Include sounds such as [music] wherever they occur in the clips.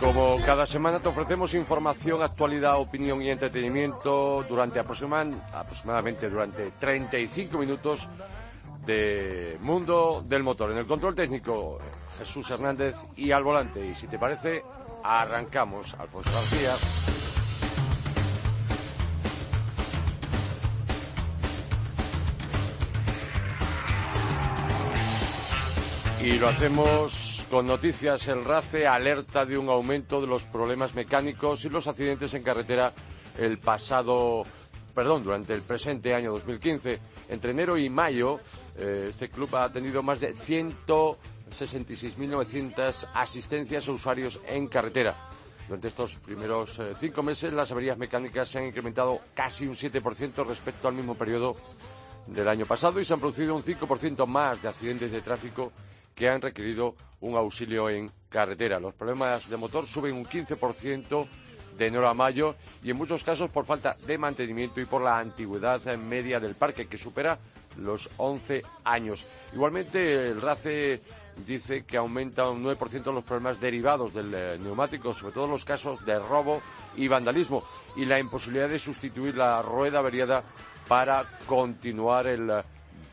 Como cada semana te ofrecemos información, actualidad, opinión y entretenimiento durante aproximadamente durante 35 minutos de mundo del motor. En el control técnico, Jesús Hernández y al volante. Y si te parece, arrancamos. Alfonso García. Y lo hacemos con noticias. El RACE alerta de un aumento de los problemas mecánicos y los accidentes en carretera el pasado, perdón, durante el presente año 2015. Entre enero y mayo, eh, este club ha tenido más de 166.900 asistencias a usuarios en carretera. Durante estos primeros eh, cinco meses, las averías mecánicas se han incrementado casi un 7% respecto al mismo periodo del año pasado y se han producido un 5% más de accidentes de tráfico que han requerido un auxilio en carretera. Los problemas de motor suben un 15% de enero a mayo y en muchos casos por falta de mantenimiento y por la antigüedad media del parque que supera los 11 años. Igualmente el RACE dice que aumenta un 9% los problemas derivados del eh, neumático, sobre todo los casos de robo y vandalismo y la imposibilidad de sustituir la rueda averiada para continuar el eh,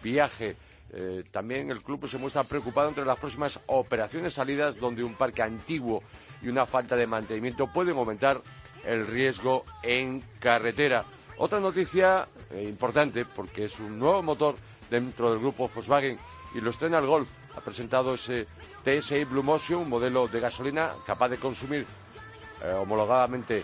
viaje. Eh, también el club se muestra preocupado entre las próximas operaciones salidas donde un parque antiguo y una falta de mantenimiento pueden aumentar el riesgo en carretera. Otra noticia eh, importante porque es un nuevo motor dentro del grupo Volkswagen y lo estrena el Golf. Ha presentado ese TSI Blue Motion, un modelo de gasolina capaz de consumir eh, homologadamente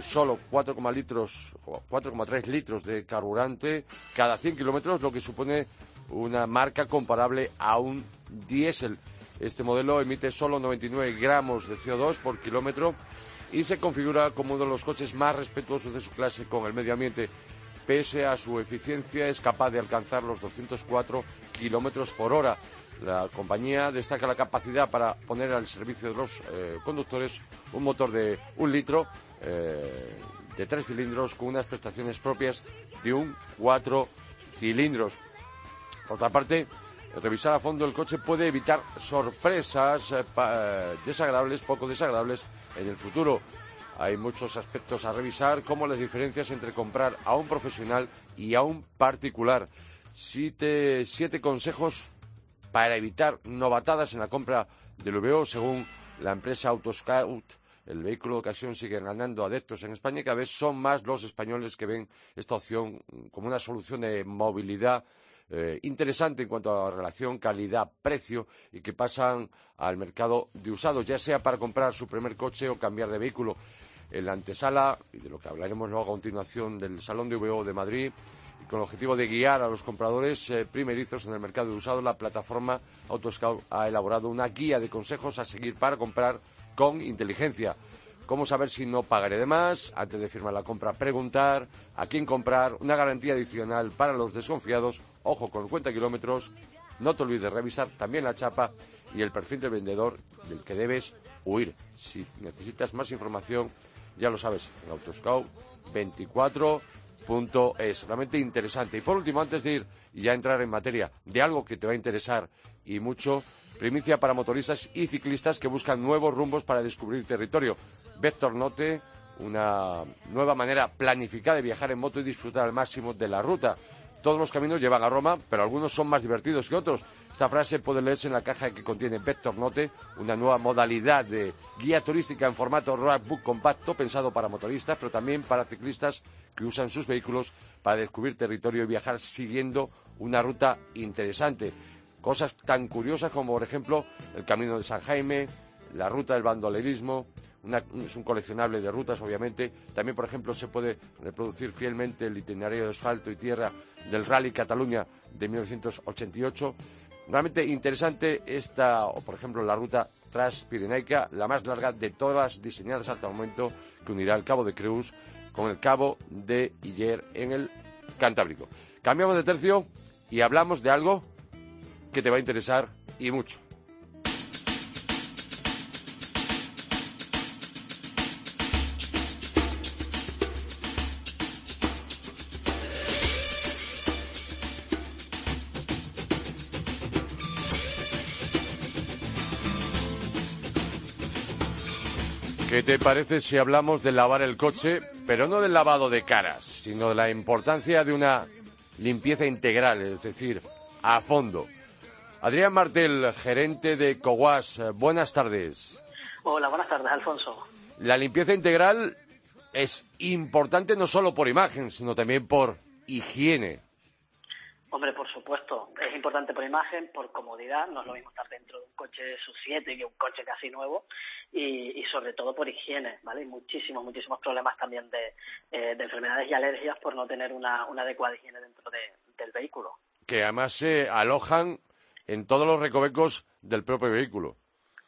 solo 4,3 litros, litros de carburante cada 100 kilómetros, lo que supone una marca comparable a un diésel. Este modelo emite solo 99 gramos de CO2 por kilómetro y se configura como uno de los coches más respetuosos de su clase con el medio ambiente. Pese a su eficiencia, es capaz de alcanzar los 204 kilómetros por hora. La compañía destaca la capacidad para poner al servicio de los eh, conductores un motor de un litro eh, de tres cilindros con unas prestaciones propias de un cuatro cilindros. Por otra parte, revisar a fondo el coche puede evitar sorpresas eh, eh, desagradables, poco desagradables en el futuro. Hay muchos aspectos a revisar, como las diferencias entre comprar a un profesional y a un particular. Siete, consejos para evitar novatadas en la compra del VO, según la empresa Autoscout. El vehículo de ocasión sigue ganando adeptos en España y cada vez son más los españoles que ven esta opción como una solución de movilidad eh, interesante en cuanto a relación calidad-precio y que pasan al mercado de usados, ya sea para comprar su primer coche o cambiar de vehículo. En la antesala, y de lo que hablaremos luego a continuación del Salón de VO de Madrid, con el objetivo de guiar a los compradores eh, primerizos en el mercado de usados, la plataforma Autoscout ha elaborado una guía de consejos a seguir para comprar con inteligencia. Cómo saber si no pagaré de más, antes de firmar la compra, preguntar a quién comprar, una garantía adicional para los desconfiados Ojo con cuenta kilómetros. No te olvides de revisar también la chapa y el perfil del vendedor del que debes huir. Si necesitas más información, ya lo sabes, en Autoscout 24.es. Realmente interesante. Y por último, antes de ir y ya entrar en materia de algo que te va a interesar y mucho, primicia para motoristas y ciclistas que buscan nuevos rumbos para descubrir territorio. Vector Note, una nueva manera planificada de viajar en moto y disfrutar al máximo de la ruta. Todos los caminos llevan a Roma, pero algunos son más divertidos que otros. Esta frase puede leerse en la caja que contiene Vector Note, una nueva modalidad de guía turística en formato roadbook compacto pensado para motoristas, pero también para ciclistas que usan sus vehículos para descubrir territorio y viajar siguiendo una ruta interesante. Cosas tan curiosas como, por ejemplo, el Camino de San Jaime, la ruta del bandolerismo, es un coleccionable de rutas, obviamente. También, por ejemplo, se puede reproducir fielmente el itinerario de asfalto y tierra del Rally Cataluña de 1988. Realmente interesante esta, o por ejemplo, la ruta transpirenaica, la más larga de todas diseñadas hasta el momento, que unirá el Cabo de Creus con el Cabo de Iller en el Cantábrico. Cambiamos de tercio y hablamos de algo que te va a interesar y mucho. ¿Qué te parece si hablamos de lavar el coche, pero no del lavado de caras, sino de la importancia de una limpieza integral, es decir, a fondo? Adrián Martel, gerente de Cowas, buenas tardes. Hola, buenas tardes, Alfonso. La limpieza integral es importante no solo por imagen, sino también por higiene. Hombre, por supuesto, es importante por imagen, por comodidad, no es lo mismo estar dentro de un coche sub 7 que un coche casi nuevo y, sobre todo por higiene, ¿vale? Hay muchísimos, muchísimos problemas también de, eh, enfermedades y alergias por no tener una, adecuada higiene dentro del vehículo. Que además se alojan en todos los recovecos del propio vehículo.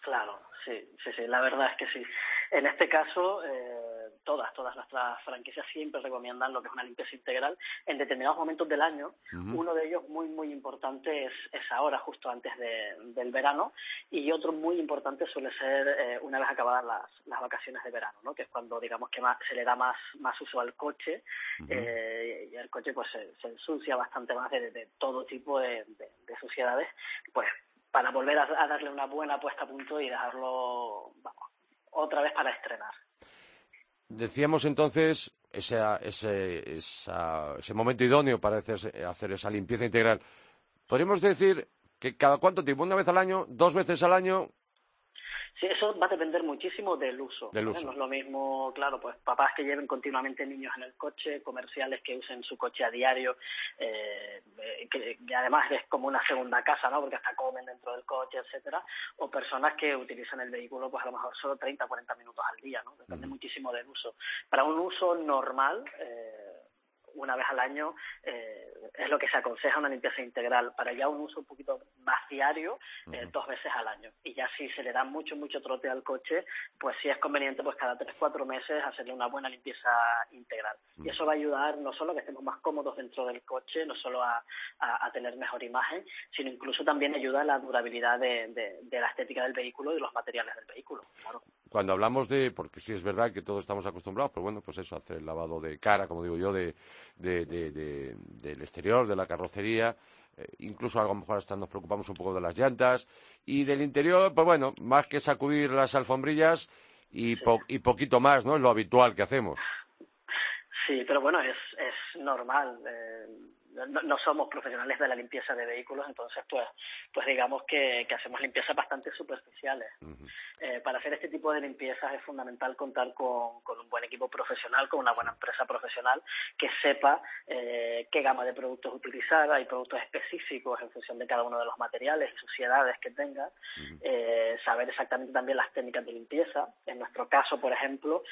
Claro, sí, sí, sí, la verdad es que sí. En este caso, eh, todas, todas nuestras franquicias siempre recomiendan lo que es una limpieza integral en determinados momentos del año. Uno de ellos muy, muy importante es, es ahora, justo antes del verano, y otro muy importante suele ser eh, una vez acabadas las, las, vacaciones de verano, ¿no? que es cuando digamos que más, se le da más, más uso al coche eh, y el coche pues se, ensucia bastante más de, todo tipo de, de, suciedades, pues para volver a, a, darle una buena puesta a punto y dejarlo vamos, otra vez para estrenar. Decíamos entonces ese, ese, ese momento idóneo para hacer, hacer esa limpieza integral. Podríamos decir que cada cuánto tiempo, una vez al año, dos veces al año, Sí, eso va a depender muchísimo del uso. No es lo mismo, claro, pues papás que lleven continuamente niños en el coche, comerciales que usen su coche a diario, eh, que, además es como una segunda casa, ¿no? Porque hasta comen dentro del coche, etcétera, o personas que utilizan el vehículo, pues a lo mejor solo 30, 40 minutos al día, ¿no? Depende muchísimo del uso. Para un uso normal, eh, una vez al año eh, es lo que se aconseja una limpieza integral. Para ya un uso un poquito más diario, eh, dos veces al año. Y ya si se le da mucho, mucho trote al coche, pues sí es conveniente pues cada tres, cuatro meses hacerle una buena limpieza integral. Y eso va a ayudar no solo a que estemos más cómodos dentro del coche, no solo a, tener mejor imagen, sino incluso también ayuda a la durabilidad de, la estética del vehículo y de los materiales del vehículo. Cuando hablamos de, porque sí es verdad que todos estamos acostumbrados, pero bueno, pues eso, hacer el lavado de cara, como digo yo, de, de, de, del exterior, de la carrocería, eh, incluso a lo mejor hasta nos preocupamos un poco de las llantas, y del interior, pues bueno, más que sacudir las alfombrillas y, y poquito más, ¿no? Es lo habitual que hacemos. Sí, pero bueno, es, es normal. Eh, no, somos profesionales de la limpieza de vehículos, entonces pues, pues digamos que, hacemos limpiezas bastante superficiales. Eh, para hacer este tipo de limpiezas es fundamental contar con, un buen equipo profesional, con una buena empresa profesional que sepa eh, qué gama de productos utilizar. Hay productos específicos en función de cada uno de los materiales y suciedades que tenga. Eh, saber exactamente también las técnicas de limpieza. En nuestro caso, por ejemplo,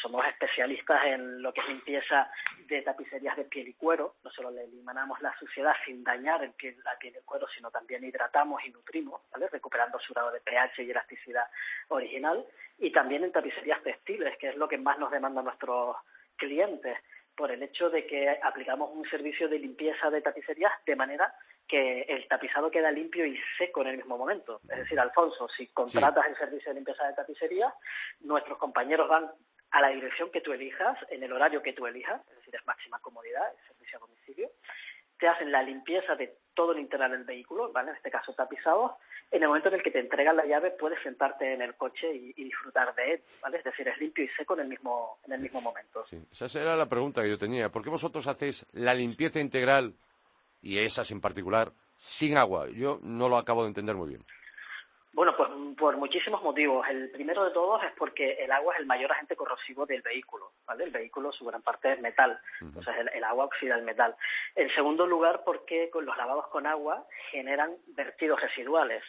somos especialistas en lo que es limpieza de tapicerías de piel y cuero solo le eliminamos la suciedad sin dañar el piel, la piel del cuero, sino también hidratamos y nutrimos, ¿vale? recuperando su grado de pH y elasticidad original. Y también en tapicerías textiles, que es lo que más nos demandan nuestros clientes, por el hecho de que aplicamos un servicio de limpieza de tapicerías de manera que el tapizado queda limpio y seco en el mismo momento. Es decir, Alfonso, si contratas el servicio de limpieza de tapicería, nuestros compañeros van a la dirección que tú elijas, en el horario que tú elijas, es decir, es máxima comodidad, el servicio a domicilio, te hacen la limpieza de todo el interior del vehículo, ¿vale? En este caso tapizado. En el momento en el que te entregan la llave, puedes sentarte en el coche y, disfrutar de él, ¿vale? Es decir, es limpio y seco en el mismo, en el mismo momento. Sí, esa era la pregunta que yo tenía. ¿Por qué vosotros hacéis la limpieza integral, y esas en particular, sin agua? Yo no lo acabo de entender muy bien. Bueno, pues por muchísimos motivos. El primero de todos es porque el agua es el mayor agente corrosivo del vehículo, ¿vale? El vehículo, su gran parte es metal, entonces el, agua oxida el metal. En segundo lugar, porque con los lavados con agua generan vertidos residuales,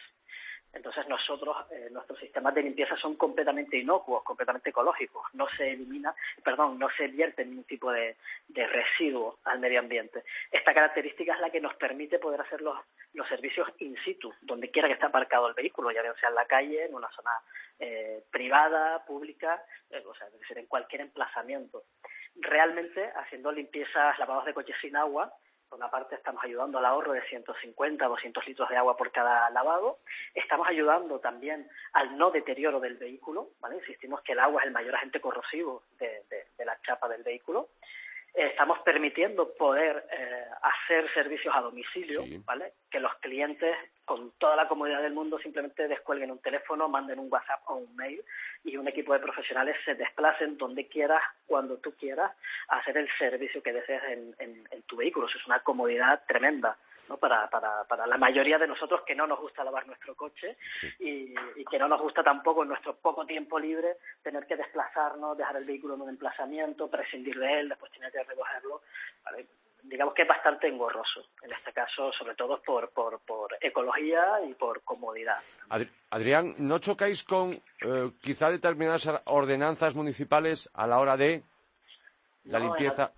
entonces nosotros, eh, nuestros sistemas de limpieza son completamente inocuos, completamente ecológicos. No se elimina, perdón, no se vierte ningún tipo de, residuo al medio ambiente. Esta característica es la que nos permite poder hacer los, servicios in situ, donde quiera que esté aparcado el vehículo, ya sea en la calle, en una zona eh, privada, pública, eh, o sea, en cualquier emplazamiento. Realmente, haciendo limpiezas, lavados de coches sin agua, Por una parte estamos ayudando al ahorro de 150, 200 litros de agua por cada lavado. Estamos ayudando también al no deterioro del vehículo, ¿vale? Insistimos que el agua es el mayor agente corrosivo de, la chapa del vehículo. Eh, estamos permitiendo poder eh, hacer servicios a domicilio, ¿vale? Que los clientes con toda la comodidad del mundo simplemente descuelguen un teléfono, manden un WhatsApp o un mail y un equipo de profesionales se desplacen donde quieras, cuando tú quieras, a hacer el servicio que desees en, tu vehículo. Eso es una comodidad tremenda ¿no? para, para, para la mayoría de nosotros que no nos gusta lavar nuestro coche y, que no nos gusta tampoco en nuestro poco tiempo libre tener que desplazarnos, dejar el vehículo en un emplazamiento, prescindir de él, después tener que recogerlo digamos que es bastante engorroso, en este caso, sobre todo por, por, por ecología y por comodidad. Adrián, ¿no chocáis con eh, quizá determinadas ordenanzas municipales a la hora de la limpieza?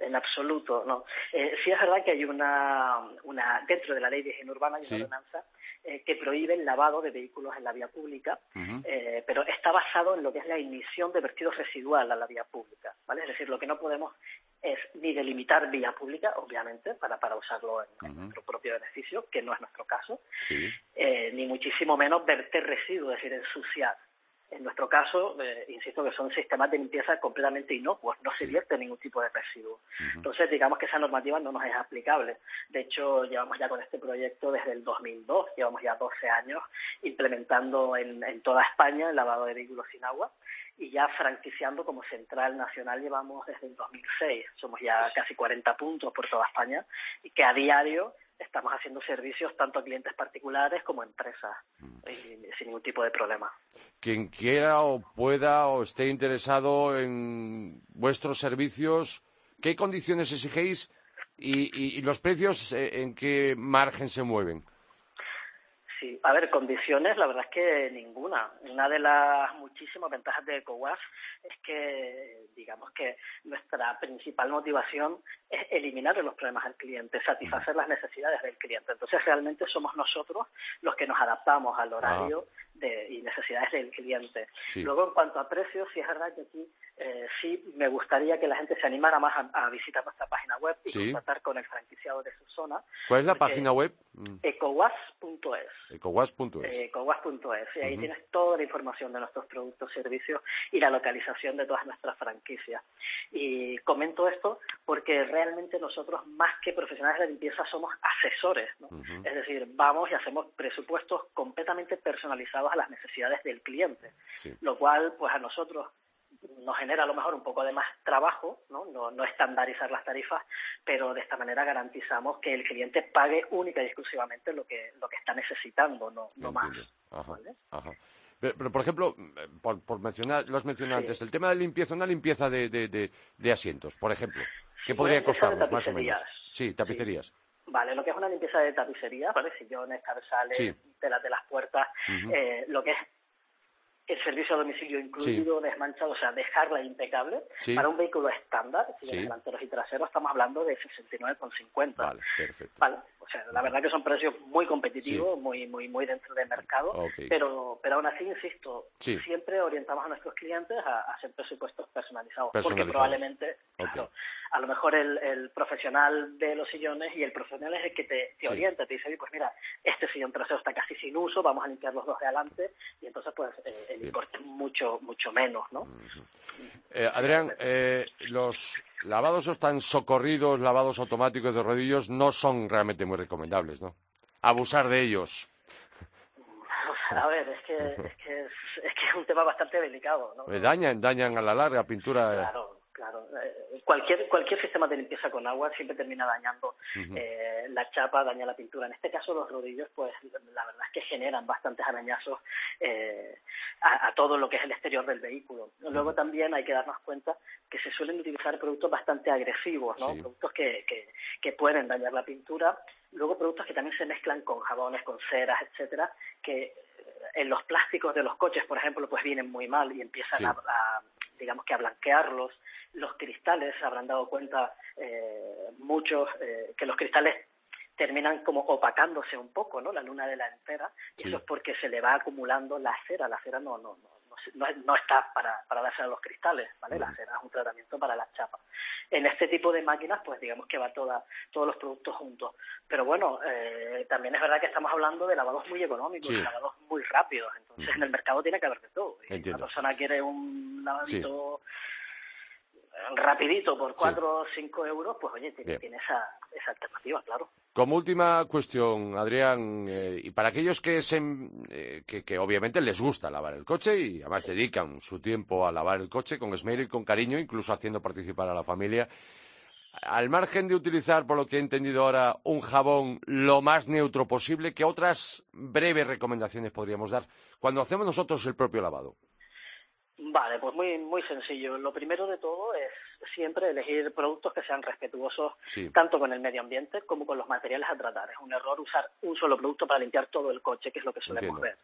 En, absoluto, no. Eh, sí es verdad que hay una, una dentro de la ley de higiene urbana hay una ordenanza eh, que prohíbe el lavado de vehículos en la vía pública, eh, pero está basado en lo que es la emisión de vertidos residual a la vía pública, ¿vale? Es decir, lo que no podemos es ni delimitar vía pública, obviamente, para, para usarlo en, nuestro propio beneficio, que no es nuestro caso, eh, ni muchísimo menos verter residuos, es decir, ensuciar. En nuestro caso, eh, insisto que son sistemas de limpieza completamente inocuos, no se vierte ningún tipo de residuo. Entonces, digamos que esa normativa no nos es aplicable. De hecho, llevamos ya con este proyecto desde el 2002, llevamos ya 12 años implementando en, en toda España el lavado de vehículos sin agua y ya franquiciando como central nacional llevamos desde el 2006. Somos ya casi 40 puntos por toda España y que a diario estamos haciendo servicios tanto a clientes particulares como a empresas mm. sin ningún tipo de problema. Quien quiera o pueda o esté interesado en vuestros servicios, ¿qué condiciones exigéis y, y los precios eh, en qué margen se mueven? Sí, a ver, condiciones, la verdad es que ninguna. Una de las muchísimas ventajas de EcoWAS es que, digamos que nuestra principal motivación es eliminar los problemas al cliente, satisfacer las necesidades del cliente. Entonces, realmente somos nosotros los que nos adaptamos al horario ah. de, y necesidades del cliente. Luego, en cuanto a precios, sí es verdad que aquí eh, sí me gustaría que la gente se animara más a, visitar nuestra página web y contactar con el franquiciado de su zona. ¿Cuál es la página web? ecowas.es. Ecowas.es. Eh, Ecowas.es. Y ahí tienes toda la información de nuestros productos, servicios y la localización de todas nuestras franquicias. Y comento esto porque realmente nosotros, más que profesionales de limpieza, somos asesores. ¿no? Es decir, vamos y hacemos presupuestos completamente personalizados a las necesidades del cliente. Lo cual, pues a nosotros nos genera a lo mejor un poco de más trabajo, ¿no? ¿no? estandarizar las tarifas, pero de esta manera garantizamos que el cliente pague única y exclusivamente lo que, lo que está necesitando, no, no más. Pero, por ejemplo, por, mencionar, los mencionantes, el tema de limpieza, una limpieza de, de, de, asientos, por ejemplo, ¿qué podría costarnos más o menos? Sí, tapicerías. Vale, lo que es una limpieza de tapicería, ¿vale? Sillones, cabezales, telas de las puertas, eh, lo que es el servicio a domicilio incluido, desmanchado, o sea, dejarla impecable. Para un vehículo estándar, si delanteros y traseros, estamos hablando de 69,50. Vale, perfecto. Vale, o sea, la verdad que son precios muy competitivos, muy muy muy dentro del mercado, pero pero aún así, insisto, siempre orientamos a nuestros clientes a, hacer presupuestos personalizados, porque probablemente, a lo mejor el, el, profesional de los sillones y el profesional es el que te, te orienta, te dice, pues mira, este sillón trasero está casi sin uso, vamos a limpiar los dos de adelante, y entonces pues eh, mucho mucho menos, ¿no? Eh, Adrián, eh, los lavados están socorridos, lavados automáticos de rodillos, no son realmente muy recomendables, ¿no? Abusar de ellos. [laughs] A ver, es que es, que es, que es un tema bastante delicado, ¿no? dañan, dañan a la larga pintura. Claro, Claro, eh, cualquier cualquier sistema de limpieza con agua siempre termina dañando eh, la chapa, daña la pintura. En este caso los rodillos, pues la verdad es que generan bastantes arañazos eh, a, todo lo que es el exterior del vehículo. Luego también hay que darnos cuenta que se suelen utilizar productos bastante agresivos, ¿no? Productos que, que, que pueden dañar la pintura. Luego productos que también se mezclan con jabones, con ceras, etcétera, que en los plásticos de los coches, por ejemplo, pues vienen muy mal y empiezan a, digamos que a blanquearlos los cristales, se habrán dado cuenta eh, muchos eh, que los cristales terminan como opacándose un poco, ¿no? La luna de la entera, y eso es porque se le va acumulando la cera, la cera no, no, no, no, está para, para darse a los cristales, ¿vale? La cera es un tratamiento para las chapas. En este tipo de máquinas, pues digamos que va toda, todos los productos juntos. Pero bueno, eh, también es verdad que estamos hablando de lavados muy económicos, de lavados muy rápidos. Entonces, en el mercado tiene que haber de todo. Si una persona quiere un lavadito rapidito por 4 o 5 euros, pues oye, tiene, tiene esa, esa alternativa, claro. Como última cuestión, Adrián, eh, y para aquellos que, se, eh, que, que, obviamente les gusta lavar el coche y además dedican su tiempo a lavar el coche con esmero y con cariño, incluso haciendo participar a la familia, al margen de utilizar, por lo que he entendido ahora, un jabón lo más neutro posible, ¿qué otras breves recomendaciones podríamos dar cuando hacemos nosotros el propio lavado? Vale, pues muy muy sencillo. Lo primero de todo es siempre elegir productos que sean respetuosos tanto con el medio ambiente como con los materiales a tratar. Es un error usar un solo producto para limpiar todo el coche, que es lo que solemos ver.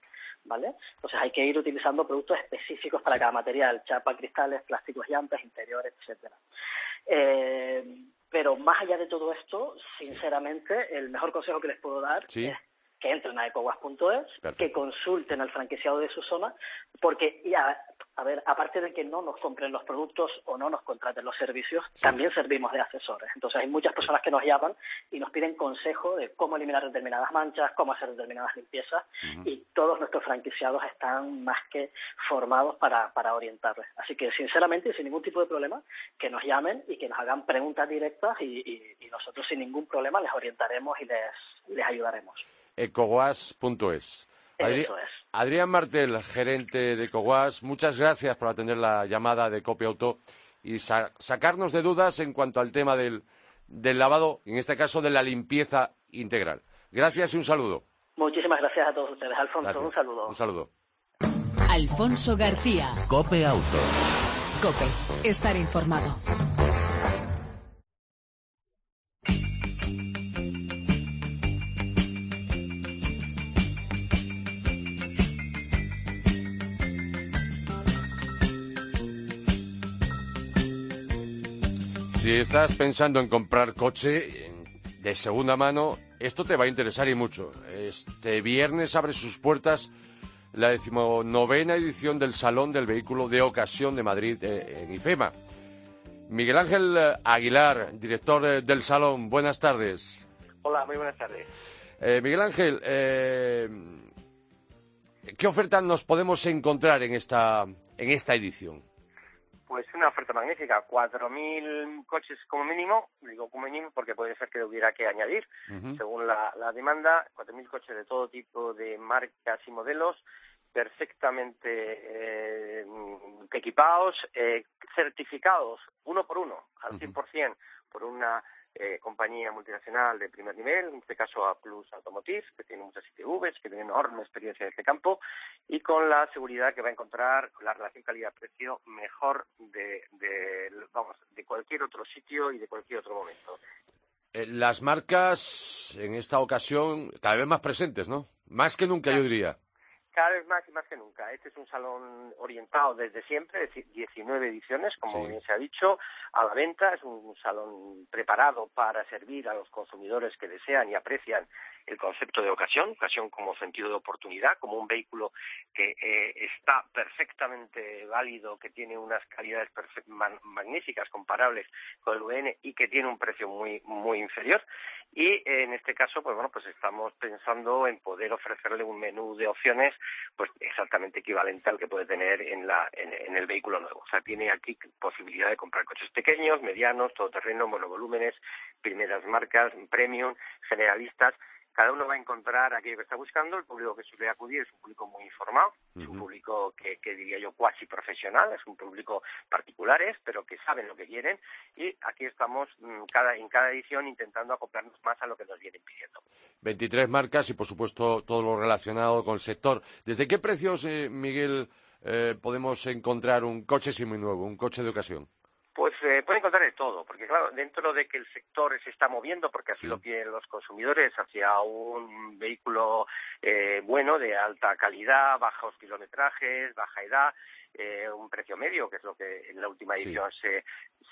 ¿Vale? Entonces hay que ir utilizando productos específicos para cada material, chapa, cristales, plásticos, llantas, interiores, etcétera. Eh, pero más allá de todo esto, sinceramente, el mejor consejo que les puedo dar es que entren a ecowas.es, que consulten al franquiciado de su zona, porque ya, a ver, aparte de que no nos compren los productos o no nos contraten los servicios, también servimos de asesores. Entonces hay muchas personas que nos llaman y nos piden consejo de cómo eliminar determinadas manchas, cómo hacer determinadas limpiezas y todos nuestros franquiciados están más que formados para, para orientarles. Así que sinceramente y sin ningún tipo de problema, que nos llamen y que nos hagan preguntas directas y, nosotros sin ningún problema les orientaremos y les, les ayudaremos ecowas.es. Adrián Martel, gerente de Ecowas, muchas gracias por atender la llamada de Copia Auto y sacarnos de dudas en cuanto al tema del, del lavado, en este caso de la limpieza integral. Gracias y un saludo. Muchísimas gracias a todos ustedes. Alfonso, un saludo. Un saludo. Alfonso García. Cope Auto. Cope. Estar informado. Si estás pensando en comprar coche de segunda mano, esto te va a interesar y mucho. Este viernes abre sus puertas la decimonovena edición del Salón del Vehículo de Ocasión de Madrid eh, en IFEMA. Miguel Ángel Aguilar, director eh, del Salón, buenas tardes. Hola, muy buenas tardes. Eh, Miguel Ángel, ¿qué ofertas nos podemos encontrar en esta, en esta edición? Pues una oferta magnífica, 4.000 coches como mínimo, digo como mínimo porque puede ser que hubiera que añadir, según la, la demanda, 4.000 coches de todo tipo de marcas y modelos, perfectamente eh, equipados, eh, certificados uno por uno, al 100%, por una eh, compañía multinacional de primer nivel, en este caso A Plus Automotive, que tiene muchas ITVs, que tiene enorme experiencia en este campo, y con la seguridad que va a encontrar la relación calidad-precio mejor de, de, vamos, de cualquier otro sitio y de cualquier otro momento. Eh, las marcas en esta ocasión cada vez más presentes, ¿no? Más que nunca, yo diría cada vez más y más que nunca. Este es un salón orientado desde siempre, es 19 ediciones, como bien se ha dicho, a la venta. Es un salón preparado para servir a los consumidores que desean y aprecian el concepto de ocasión, ocasión como sentido de oportunidad, como un vehículo que eh, está perfectamente válido, que tiene unas calidades magníficas, comparables con el VN y que tiene un precio muy muy inferior. Y eh, en este caso, pues bueno, pues estamos pensando en poder ofrecerle un menú de opciones, pues exactamente equivalente al que puede tener en la en, el vehículo nuevo. O sea, tiene aquí posibilidad de comprar coches pequeños, medianos, todoterreno, monovolúmenes, primeras marcas, premium, generalistas cada uno va a encontrar aquello que está buscando. El público que suele acudir es un público muy informado, es un público que, que, diría yo cuasi profesional, es un público particulares, pero que saben lo que quieren. Y aquí estamos mm, cada, en cada edición intentando acoplarnos más a lo que nos vienen pidiendo. 23 marcas y, por supuesto, todo lo relacionado con el sector. ¿Desde qué precios, eh, Miguel, eh, podemos encontrar un coche nuevo, un coche de ocasión? Pues eh, puede encontrar de todo, porque claro, dentro de que el sector se está moviendo, porque así lo quieren los consumidores, hacia un vehículo eh, bueno, de alta calidad, bajos kilometrajes, baja edad, eh, un precio medio, que es lo que en la última edición se,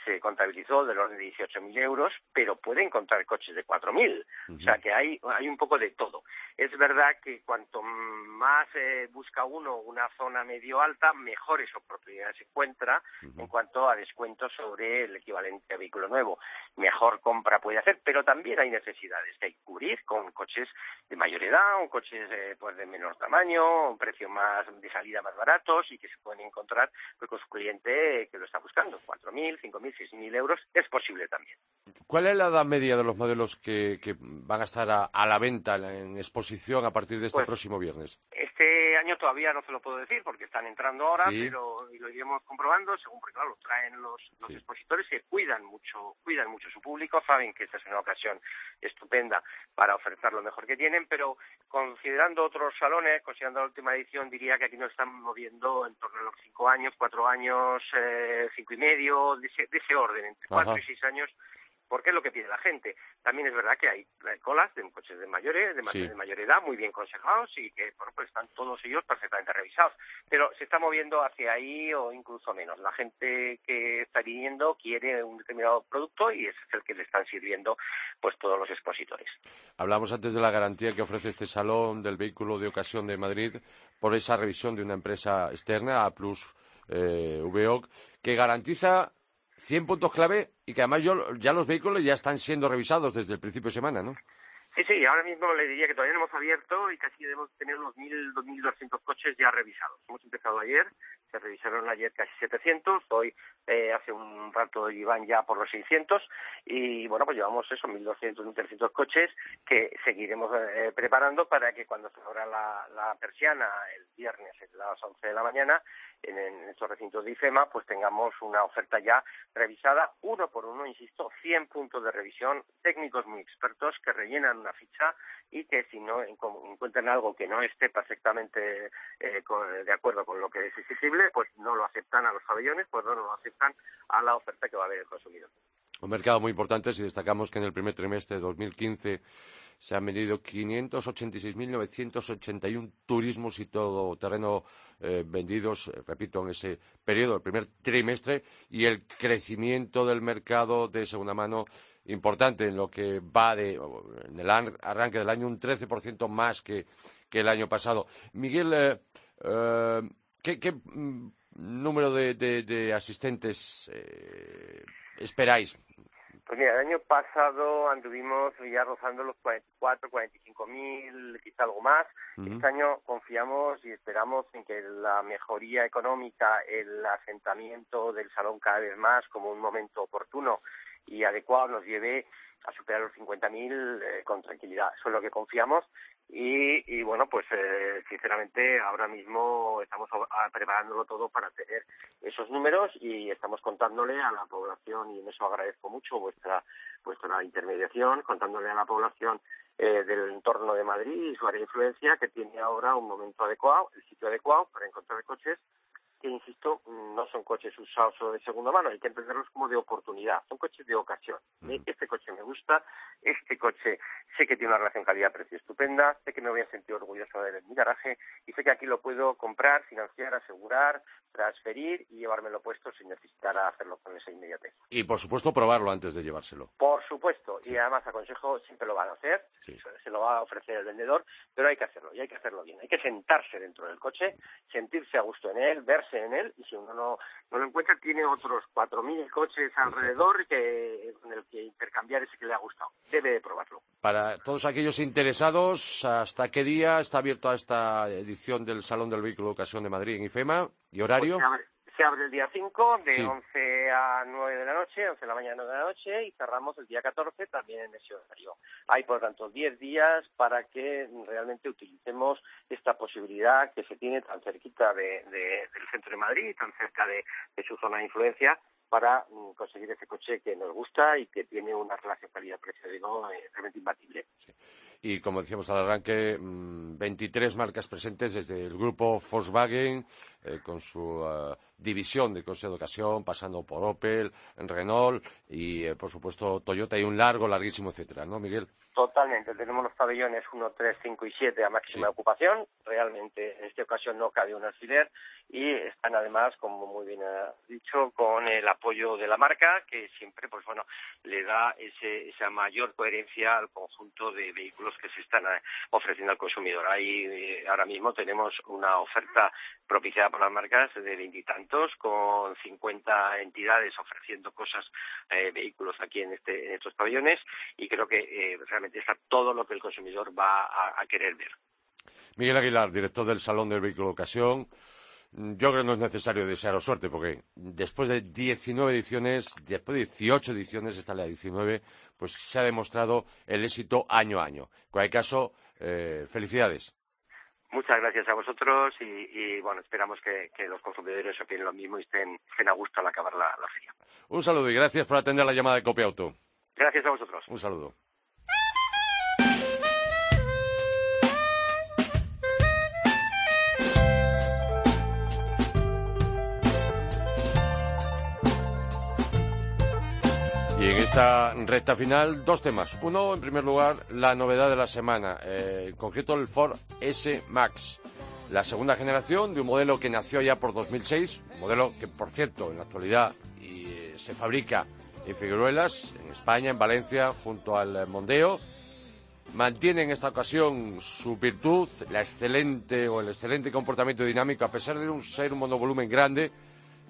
se contabilizó del orden de 18.000 euros, pero puede encontrar coches de 4.000. O sea que hay, hay un poco de todo. Es verdad que cuanto más eh, busca uno una zona medio alta, mejores oportunidades se encuentra en cuanto a descuentos sobre el equivalente a vehículo nuevo. Mejor compra puede hacer, pero también hay necesidades que hay que cubrir con coches de mayor edad, o coches eh, pues de menor tamaño, un precio más de salida más baratos y que se pueden encontrar pues, con su cliente que lo está buscando. 4.000, 5.000, 6.000 euros es posible también. ¿Cuál es la edad media de los modelos que, van a estar a, la venta en exposición a partir de este pues, próximo viernes? Este año todavía no se lo puedo decir porque están entrando ahora, pero lo iremos comprobando según porque claro, lo traen los, expositores que cuidan mucho, cuidan mucho su público, saben que esta es una ocasión estupenda para ofertar lo mejor que tienen, pero considerando otros salones, considerando la última edición, diría que aquí nos están moviendo en torno a los cinco años, cuatro años, eh, cinco y medio, de ese, orden, entre cuatro y seis años porque es lo que pide la gente. También es verdad que hay, colas de coches de mayores, de, mayor edad, muy bien conservados y que bueno, pues están todos ellos perfectamente revisados. Pero se está moviendo hacia ahí o incluso menos. La gente que está viniendo quiere un determinado producto y es el que le están sirviendo pues todos los expositores. Hablamos antes de la garantía que ofrece este salón del vehículo de ocasión de Madrid por esa revisión de una empresa externa, A Plus eh, VOC, que garantiza 100 puntos clave y que además ya los vehículos ya están siendo revisados desde el principio de semana, ¿no? Sí, sí, ahora mismo le diría que todavía hemos abierto y casi debemos tener unos 1.000, 2.200 coches ya revisados. Hemos empezado ayer, se revisaron ayer casi 700, hoy eh, hace un rato iban ya por los 600 y bueno, pues llevamos eso, 1.200, 1.300 coches que seguiremos eh, preparando para que cuando se abra la, la persiana el viernes a las 11 de la mañana en, estos recintos de IFEMA, pues tengamos una oferta ya revisada, uno por uno, insisto, 100 puntos de revisión, técnicos muy expertos que rellenan una ficha y que si no encuentran algo que no esté perfectamente eh, de acuerdo con lo que es exigible, pues no lo aceptan a los pabellones, pues no lo aceptan a la oferta que va a haber el consumidor. Un mercado muy importante si destacamos que en el primer trimestre de 2015 se han vendido 586.981 turismos y todo terreno eh, vendidos, eh, repito, en ese periodo, el primer trimestre, y el crecimiento del mercado de segunda mano importante en lo que va de, en el arranque del año, un 13% más que, el año pasado. Miguel, eh, ¿qué, mm, número de asistentes esperáis pues mira, el año pasado anduvimos ya rozando los 44, 45 mil, quizá algo más. Este año confiamos y esperamos en que la mejoría económica, el asentamiento del salón cada vez más como un momento oportuno y adecuado nos lleve a superar los 50.000 eh, con tranquilidad. Eso es lo que confiamos y, bueno, pues eh, sinceramente ahora mismo estamos preparándolo todo para tener esos números y estamos contándole a la población, y en eso agradezco mucho vuestra, vuestra intermediación, contándole a la población eh, del entorno de Madrid y su área de influencia que tiene ahora un momento adecuado, el sitio adecuado para encontrar coches que, insisto, no son coches usados o de segunda mano, hay que entenderlos como de oportunidad, son coches de ocasión. Este coche me gusta, este coche sé que tiene una relación calidad-precio estupenda, sé que me voy a sentir orgulloso de él en mi garaje y sé que aquí lo puedo comprar, financiar, asegurar, transferir y llevármelo puesto sin necesitar hacerlo con esa inmediatez. Y, por supuesto, probarlo antes de llevárselo. Por supuesto, y además aconsejo, siempre lo van a hacer, se lo va a ofrecer el vendedor, pero hay que hacerlo, y hay que hacerlo bien. Hay que sentarse dentro del coche, sentirse a gusto en él, verse en él y si uno no, no lo encuentra tiene otros 4.000 coches alrededor que, con el que intercambiar ese que le ha gustado. Debe de probarlo. Para todos aquellos interesados, ¿hasta qué día está abierta esta edición del Salón del Vehículo de Ocasión de Madrid en IFEMA? ¿Y horario? Pues se abre el día 5 de 11 a 9 de la noche, 11 de la mañana, 9 de la noche, y cerramos el día 14 también en ese horario. Hay, por tanto, 10 días para que realmente utilicemos esta posibilidad que se tiene tan cerquita de, del centro de Madrid, tan cerca de su zona de influencia, para mm, conseguir ese coche que nos gusta y que tiene una relación calidad-precio eh, realmente imbatible. Y como decíamos al arranque, 23 mm, marcas presentes desde el grupo Volkswagen, eh, con su uh, división de coche de ocasión, pasando por Opel, Renault y, eh, por supuesto, Toyota y un largo, larguísimo, etcétera, ¿no, Miguel? Totalmente. Tenemos los pabellones 1, 3, 5 y 7 a máxima ocupación. Realmente, en esta ocasión no cabe un alfiler y están además, como muy bien ha dicho, con el apoyo de la marca, que siempre, pues bueno, le da ese, esa mayor coherencia al conjunto de vehículos que se están eh, ofreciendo al consumidor. Ahí eh, ahora mismo tenemos una oferta propiciada por las marcas de veintitantos, con 50 entidades ofreciendo cosas, eh, vehículos aquí en, este, estos pabellones y creo que eh, está todo lo que el consumidor va a, querer ver. Miguel Aguilar, director del Salón del Vehículo de Ocasión. Yo creo que no es necesario desearos suerte, porque después de 19 ediciones, después de 18 ediciones, esta es la 19, pues se ha demostrado el éxito año a año. En cualquier caso, eh, felicidades. Muchas gracias a vosotros y, bueno, esperamos que, los consumidores opinen lo mismo y estén, a gusto al acabar la, la feria. Un saludo y gracias por atender la llamada de Copia Auto. Gracias a vosotros. Un saludo. Y en esta recta final, dos temas. Uno, en primer lugar, la novedad de la semana, eh, en concreto el Ford S Max, la segunda generación de un modelo que nació ya por 2006, un modelo que, por cierto, en la actualidad eh, se fabrica en Figueruelas, en España, en Valencia, junto al Mondeo. Mantiene en esta ocasión su virtud, la excelente o el excelente comportamiento dinámico, a pesar de un, ser un monovolumen grande,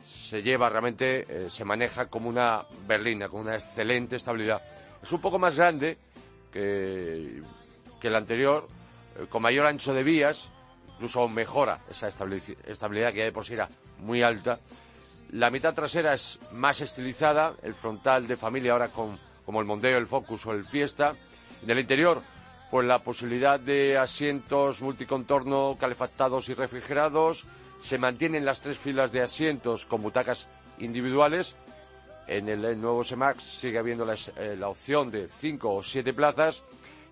se lleva realmente, eh, se maneja como una berlina, con una excelente estabilidad. Es un poco más grande que, el anterior, eh, con mayor ancho de vías, incluso mejora esa estabilidad que ya de por sí era muy alta. La mitad trasera es más estilizada, el frontal de familia ahora con, como el Mondeo, el Focus o el Fiesta. En el interior, pues la posibilidad de asientos multicontorno calefactados y refrigerados, se mantienen las tres filas de asientos con butacas individuales. En el, nuevo SEMAX sigue habiendo eh, la, opción de cinco o siete plazas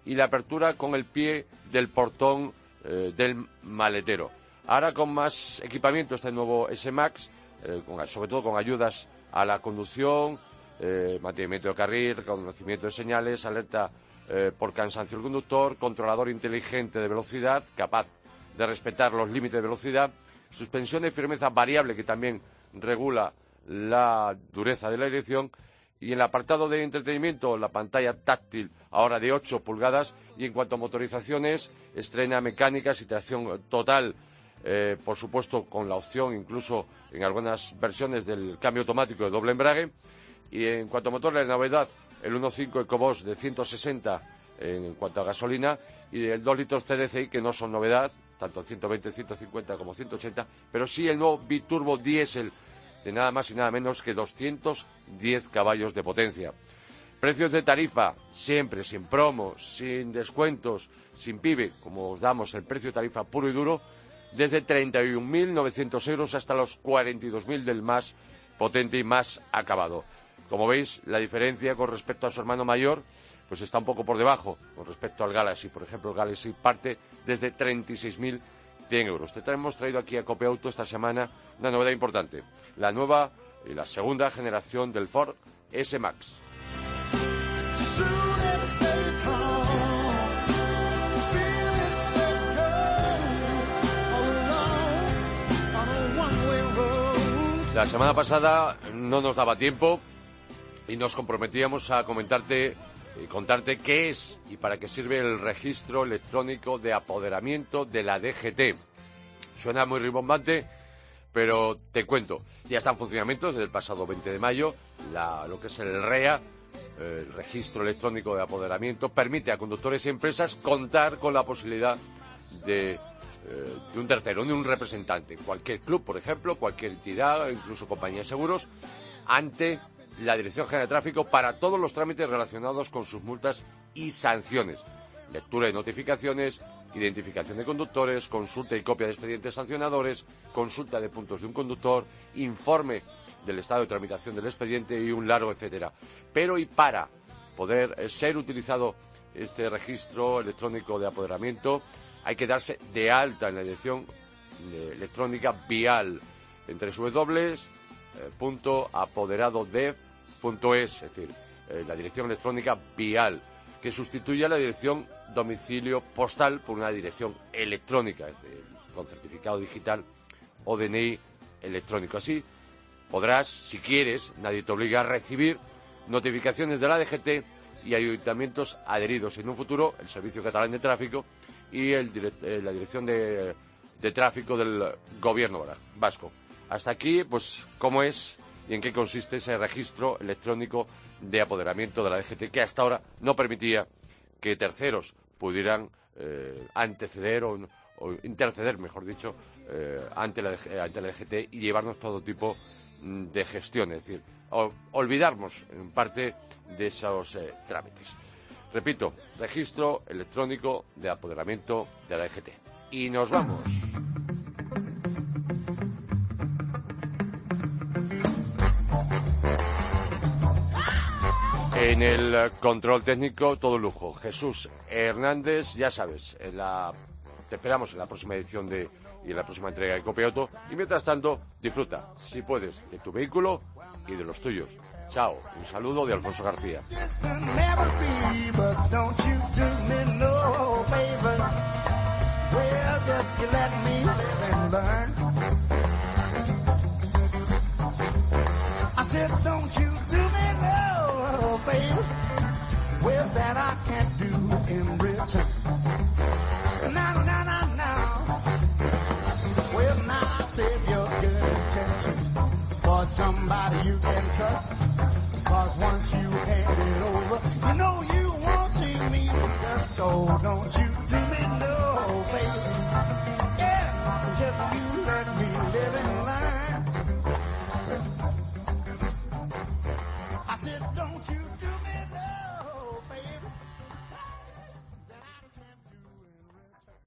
y la apertura con el pie del portón eh, del maletero. Ahora con más equipamiento este nuevo S-Max, eh, sobre todo con ayudas a la conducción, mantenimiento de carril, reconocimiento de señales, alerta por cansancio del conductor, controlador inteligente de velocidad, capaz de respetar los límites de velocidad suspensión de firmeza variable que también regula la dureza de la dirección y en el apartado de entretenimiento la pantalla táctil ahora de 8 pulgadas y en cuanto a motorizaciones estrena mecánicas y tracción total eh, por supuesto con la opción incluso en algunas versiones del cambio automático de doble embrague y en cuanto a motor la novedad el 1.5 EcoBoost de 160 en cuanto a gasolina y el 2 litros CDCI que no son novedad tanto 120, 150 como 180, pero sí el nuevo biturbo diésel de nada más y nada menos que 210 caballos de potencia. Precios de tarifa, siempre sin promos, sin descuentos, sin pibe, como os damos el precio de tarifa puro y duro, desde 31.900 euros hasta los 42.000 del más potente y más acabado. Como veis, la diferencia con respecto a su hermano mayor pues está un poco por debajo con respecto al Galaxy. Por ejemplo, el Galaxy parte desde 36.100 euros. Te hemos traído aquí a Cope Auto esta semana una novedad importante. La nueva y la segunda generación del Ford S-Max. La semana pasada no nos daba tiempo y nos comprometíamos a comentarte y contarte qué es y para qué sirve el registro electrónico de apoderamiento de la DGT. Suena muy ribombante, pero te cuento, ya está en funcionamiento desde el pasado 20 de mayo, lo que es el REA, el registro electrónico de apoderamiento, permite a conductores y empresas contar con la posibilidad de, eh, de un tercero, de un representante, cualquier club, por ejemplo, cualquier entidad, incluso compañía de seguros, ante la Dirección General de Tráfico para todos los trámites relacionados con sus multas y sanciones. Lectura de notificaciones, identificación de conductores, consulta y copia de expedientes sancionadores, consulta de puntos de un conductor, informe del estado de tramitación del expediente y un largo etcétera. Pero y para poder eh, ser utilizado este registro electrónico de apoderamiento hay que darse de alta en la dirección eh, electrónica vial en www.apoderadodev.es, es decir, eh, la dirección electrónica vial, que sustituye la dirección domicilio postal por una dirección electrónica, es decir, con certificado digital o DNI electrónico. Así podrás, si quieres, nadie te obliga a recibir notificaciones de la DGT y ayuntamientos adheridos. En un futuro, el Servicio Catalán de Tráfico y el, eh, la Dirección de, de, Tráfico del Gobierno vasco. Hasta aquí, pues, cómo es y en qué consiste ese registro electrónico de apoderamiento de la DGT que hasta ahora no permitía que terceros pudieran eh, anteceder o, interceder, mejor dicho, eh, ante, la, ante la DGT y llevarnos todo tipo de gestión, es decir, olvidarnos en parte de esos eh, trámites. Repito, registro electrónico de apoderamiento de la EGT. Y nos vamos. En el control técnico, todo lujo. Jesús Hernández, ya sabes, te esperamos en la próxima edición de y en la próxima entrega de Copioto. Y mientras tanto, disfruta, si puedes, de tu vehículo y de los tuyos. Chao, un saludo de Alfonso García. that I can't do in return. Now, now, now, now. Well, now I save your good intentions for somebody you can trust. Cause once you hand it over, you know you won't see me. So don't you